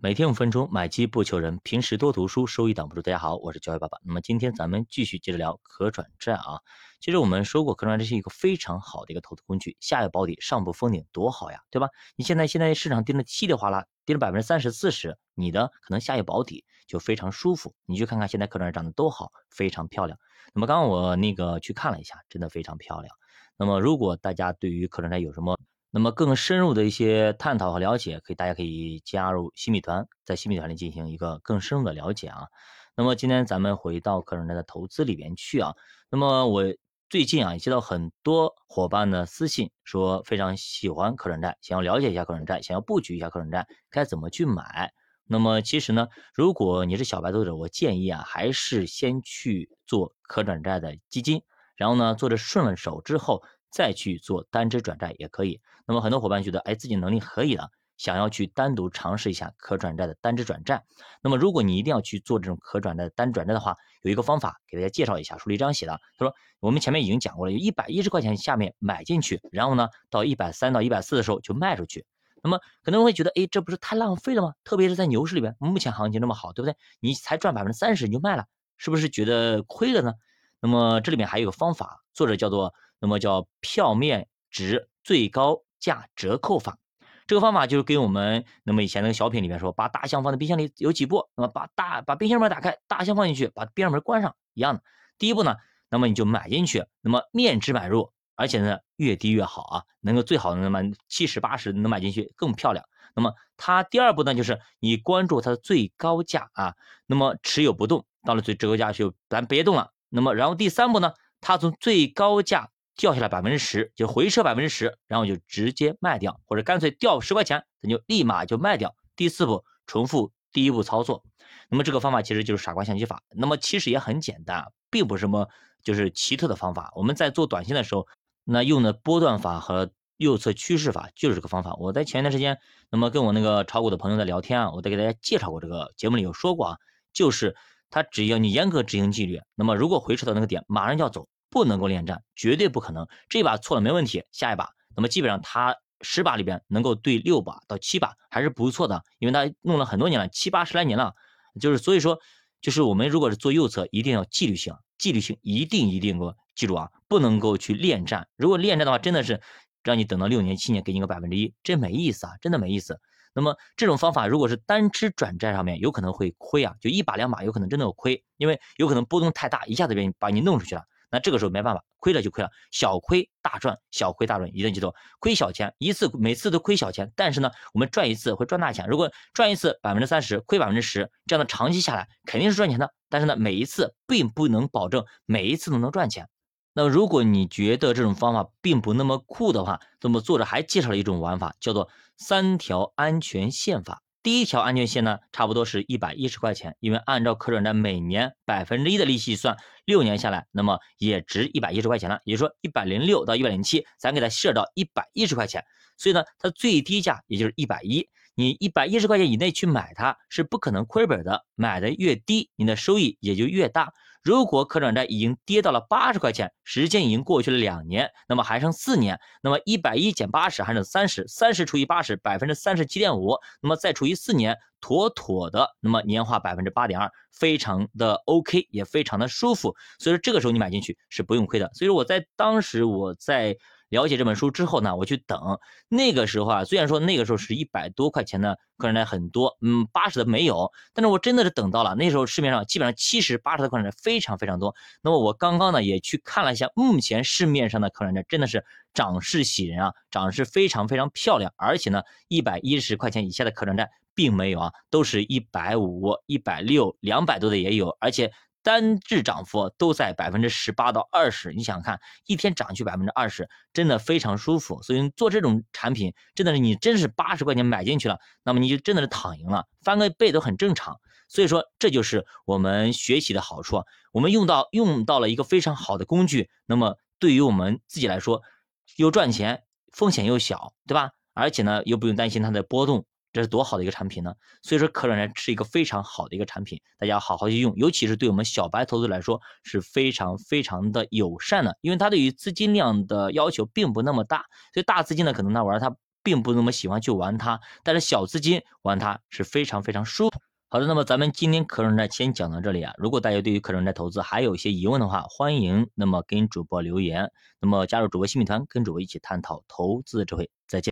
每天五分钟，买基不求人。平时多读书，收益挡不住。大家好，我是教育爸爸。那么今天咱们继续接着聊可转债啊。其实我们说过，可转债是一个非常好的一个投资工具，下有保底，上不封顶，多好呀，对吧？你现在现在市场跌的稀里哗啦，跌了百分之三十四十，你的可能下有保底，就非常舒服。你去看看现在可转债涨得多好，非常漂亮。那么刚刚我那个去看了一下，真的非常漂亮。那么如果大家对于可转债有什么，那么更深入的一些探讨和了解，可以大家可以加入新米团，在新米团里进行一个更深入的了解啊。那么今天咱们回到可转债的投资里边去啊。那么我最近啊接到很多伙伴的私信，说非常喜欢可转债，想要了解一下可转债，想要布局一下可转债，该怎么去买？那么其实呢，如果你是小白投资者，我建议啊，还是先去做可转债的基金，然后呢做着顺了手之后。再去做单只转债也可以。那么很多伙伴觉得，哎，自己能力可以了，想要去单独尝试一下可转债的单只转债。那么如果你一定要去做这种可转债的单转债的话，有一个方法给大家介绍一下。书里这样写的，他说我们前面已经讲过了，有一百一十块钱下面买进去，然后呢到一百三到一百四的时候就卖出去。那么可能会觉得，哎，这不是太浪费了吗？特别是在牛市里边，目前行情这么好，对不对？你才赚百分之三十你就卖了，是不是觉得亏了呢？那么这里面还有一个方法，作者叫做。那么叫票面值最高价折扣法，这个方法就是跟我们那么以前那个小品里面说，把大象放在冰箱里有几步？那么把大把冰箱门打开，大象放进去，把冰箱门关上一样的。第一步呢，那么你就买进去，那么面值买入，而且呢越低越好啊，能够最好能买七十八十能买进去更漂亮。那么它第二步呢，就是你关注它的最高价啊，那么持有不动，到了最折扣价就咱别动了。那么然后第三步呢，它从最高价。掉下来百分之十，就回撤百分之十，然后就直接卖掉，或者干脆掉十块钱，咱就立马就卖掉。第四步，重复第一步操作。那么这个方法其实就是傻瓜相机法。那么其实也很简单，并不是什么就是奇特的方法。我们在做短线的时候，那用的波段法和右侧趋势法就是这个方法。我在前一段时间，那么跟我那个炒股的朋友在聊天啊，我在给大家介绍过这个节目里有说过啊，就是他只要你严格执行纪律，那么如果回撤到那个点，马上就要走。不能够恋战，绝对不可能。这把错了没问题，下一把，那么基本上他十把里边能够对六把到七把还是不错的，因为他弄了很多年了，七八十来年了。就是所以说，就是我们如果是做右侧，一定要纪律性，纪律性一定一定给我记住啊，不能够去恋战。如果恋战的话，真的是让你等到六年七年给你个百分之一，这没意思啊，真的没意思。那么这种方法如果是单只转债上面，有可能会亏啊，就一把两把有可能真的有亏，因为有可能波动太大，一下子被把你弄出去了。那这个时候没办法，亏了就亏了，小亏大赚，小亏大赚，一定记住，亏小钱一次，每次都亏小钱，但是呢，我们赚一次会赚大钱。如果赚一次百分之三十，亏百分之十，这样的长期下来肯定是赚钱的。但是呢，每一次并不能保证每一次都能赚钱。那如果你觉得这种方法并不那么酷的话，那么作者还介绍了一种玩法，叫做三条安全线法。第一条安全线呢，差不多是一百一十块钱，因为按照可转债每年百分之一的利息算，六年下来，那么也值一百一十块钱了。也就说，一百零六到一百零七，咱给它设到一百一十块钱，所以呢，它最低价也就是一百一。你一百一十块钱以内去买它，是不可能亏本的。买的越低，你的收益也就越大。如果可转债已经跌到了八十块钱，时间已经过去了两年，那么还剩四年，那么一百一减八十还剩三十，三十除以八十，百分之三十七点五，那么再除以四年，妥妥的，那么年化百分之八点二，非常的 OK，也非常的舒服。所以说这个时候你买进去是不用亏的。所以说我在当时我在。了解这本书之后呢，我去等。那个时候啊，虽然说那个时候是一百多块钱的客人债很多，嗯，八十的没有，但是我真的是等到了。那时候市面上基本上七十、八十的客人债非常非常多。那么我刚刚呢也去看了一下，目前市面上的客人债真的是涨势喜人啊，涨势非常非常漂亮。而且呢，一百一十块钱以下的客人债并没有啊，都是一百五、一百六、两百多的也有，而且。单日涨幅都在百分之十八到二十，你想看，一天涨去百分之二十，真的非常舒服。所以做这种产品，真的是你真是八十块钱买进去了，那么你就真的是躺赢了，翻个倍都很正常。所以说，这就是我们学习的好处，我们用到用到了一个非常好的工具，那么对于我们自己来说，又赚钱，风险又小，对吧？而且呢，又不用担心它的波动。这是多好的一个产品呢！所以说，可转债是一个非常好的一个产品，大家好好去用，尤其是对我们小白投资来说是非常非常的友善的，因为它对于资金量的要求并不那么大，所以大资金呢，可能他玩它并不那么喜欢去玩它，但是小资金玩它是非常非常舒服。好的，那么咱们今天可转债先讲到这里啊。如果大家对于可转债投资还有一些疑问的话，欢迎那么跟主播留言，那么加入主播新米团，跟主播一起探讨投资智慧。再见。